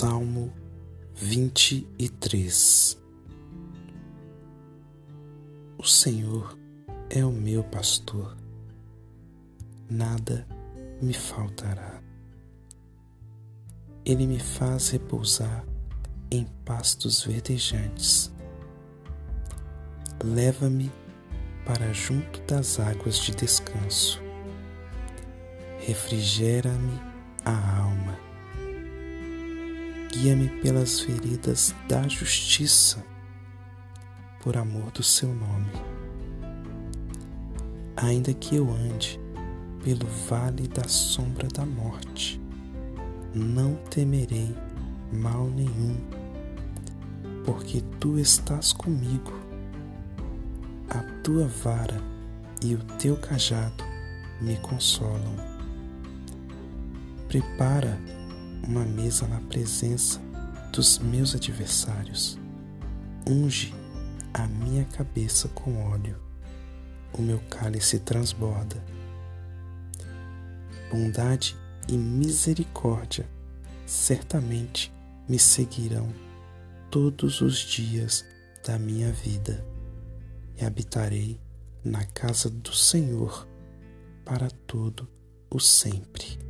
Salmo 23 O Senhor é o meu pastor, nada me faltará. Ele me faz repousar em pastos verdejantes. Leva-me para junto das águas de descanso. Refrigera-me a alma guia-me pelas feridas da justiça, por amor do seu nome. Ainda que eu ande pelo vale da sombra da morte, não temerei mal nenhum, porque tu estás comigo. A tua vara e o teu cajado me consolam. Prepara uma mesa na presença dos meus adversários. Unge a minha cabeça com óleo, o meu cálice transborda. Bondade e misericórdia certamente me seguirão todos os dias da minha vida e habitarei na casa do Senhor para todo o sempre.